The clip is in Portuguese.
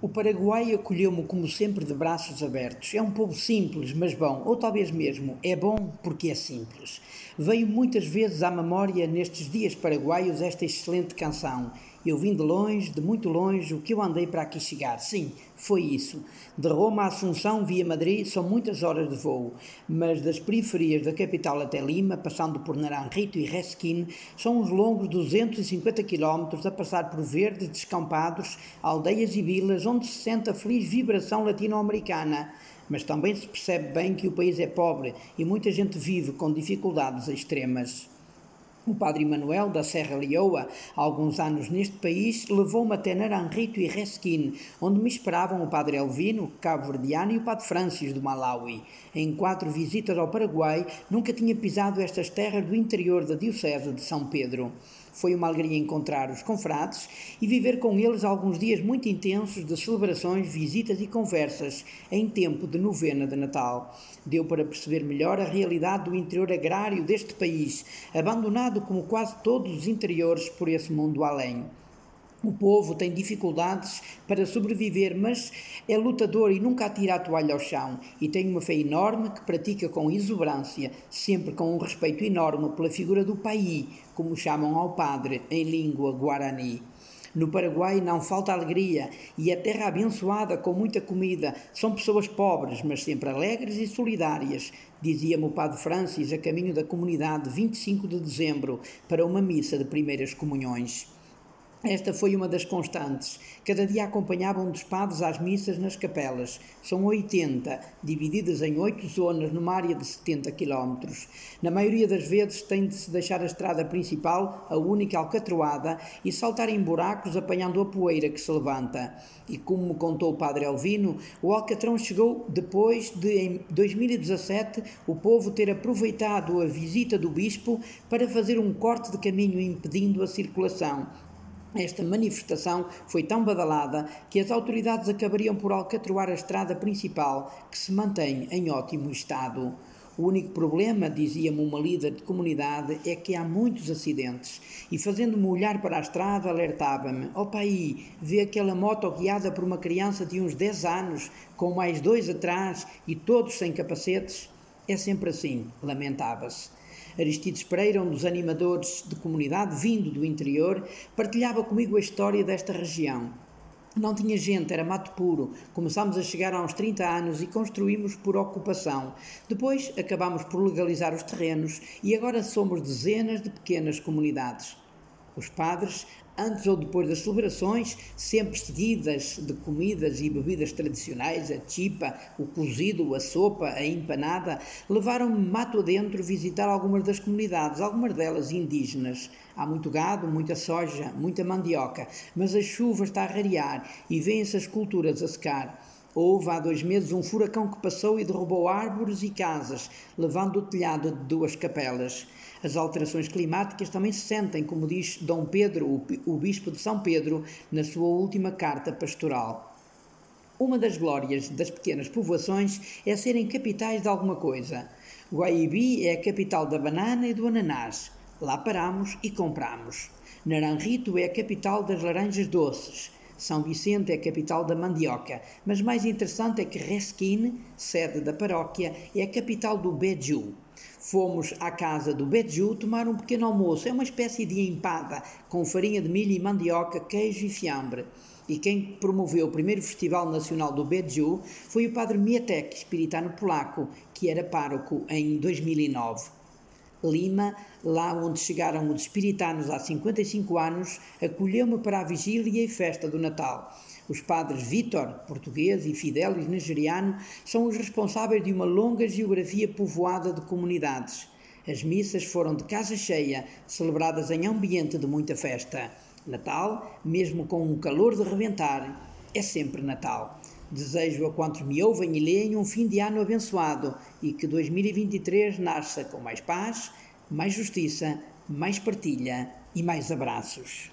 O Paraguai acolheu-me como sempre de braços abertos. É um povo simples, mas bom, ou talvez mesmo é bom porque é simples. Veio muitas vezes à memória nestes dias paraguaios esta excelente canção. Eu vim de longe, de muito longe, o que eu andei para aqui chegar. Sim, foi isso. De Roma a Assunção via Madrid são muitas horas de voo, mas das periferias da capital até Lima, passando por Naranjito e Resquim, são uns longos 250 quilómetros a passar por verdes descampados, aldeias e vilas onde se sente a feliz vibração latino-americana. Mas também se percebe bem que o país é pobre e muita gente vive com dificuldades extremas. O padre Manuel da Serra Leoa, há alguns anos neste país, levou-me até Naranjito e Resquim, onde me esperavam o padre Elvino, cabo-verdiano, e o padre Francis, do Malawi. Em quatro visitas ao Paraguai, nunca tinha pisado estas terras do interior da Diocese de São Pedro. Foi uma alegria encontrar os confrades e viver com eles alguns dias muito intensos de celebrações, visitas e conversas em tempo de novena de Natal. Deu para perceber melhor a realidade do interior agrário deste país, abandonado como quase todos os interiores por esse mundo além. O povo tem dificuldades para sobreviver, mas é lutador e nunca atira a toalha ao chão e tem uma fé enorme que pratica com exuberância, sempre com um respeito enorme pela figura do Pai, como chamam ao padre em língua guarani. No Paraguai não falta alegria e a terra abençoada com muita comida. São pessoas pobres, mas sempre alegres e solidárias, dizia-me o Padre Francis a caminho da comunidade 25 de dezembro para uma missa de primeiras comunhões. Esta foi uma das constantes. Cada dia acompanhavam dos padres às missas nas capelas. São 80, divididas em oito zonas numa área de 70 km. Na maioria das vezes tem de se deixar a estrada principal, a única alcatroada, e saltar em buracos apanhando a poeira que se levanta. E como me contou o padre Elvino, o Alcatrão chegou depois de, em 2017, o povo ter aproveitado a visita do bispo para fazer um corte de caminho impedindo a circulação esta manifestação foi tão badalada que as autoridades acabariam por alcatroar a estrada principal, que se mantém em ótimo estado. O único problema, dizia-me uma líder de comunidade, é que há muitos acidentes. E fazendo-me olhar para a estrada, alertava-me: Opa aí, vê aquela moto guiada por uma criança de uns 10 anos, com mais dois atrás e todos sem capacetes? É sempre assim, lamentava-se. Aristides Pereira, um dos animadores de comunidade vindo do interior, partilhava comigo a história desta região. Não tinha gente, era mato puro. Começámos a chegar uns 30 anos e construímos por ocupação. Depois acabámos por legalizar os terrenos e agora somos dezenas de pequenas comunidades. Os padres antes ou depois das celebrações, sempre seguidas de comidas e bebidas tradicionais, a chipa, o cozido, a sopa, a empanada, levaram-me mato adentro visitar algumas das comunidades, algumas delas indígenas. Há muito gado, muita soja, muita mandioca, mas a chuva está a rarear e vêm-se as culturas a secar. Houve há dois meses um furacão que passou e derrubou árvores e casas, levando o telhado de duas capelas. As alterações climáticas também se sentem, como diz Dom Pedro, o bispo de São Pedro, na sua última carta pastoral. Uma das glórias das pequenas povoações é serem capitais de alguma coisa. Guaibi é a capital da banana e do ananás. Lá paramos e compramos. Naranjito é a capital das laranjas doces. São Vicente é a capital da mandioca, mas mais interessante é que Resquine, sede da paróquia, é a capital do Beju. Fomos à casa do Beju tomar um pequeno almoço. É uma espécie de empada com farinha de milho e mandioca, queijo e fiambre. E quem promoveu o primeiro Festival Nacional do Beju foi o padre Mietek, espiritano polaco, que era pároco em 2009. Lima, lá onde chegaram os espiritanos há 55 anos, acolheu-me para a vigília e festa do Natal. Os padres Vítor, português, e Fidelis, nigeriano, são os responsáveis de uma longa geografia povoada de comunidades. As missas foram de casa cheia, celebradas em ambiente de muita festa. Natal, mesmo com um calor de reventar, é sempre Natal. Desejo a quantos me ouvem e leem um fim de ano abençoado e que 2023 nasça com mais paz, mais justiça, mais partilha e mais abraços.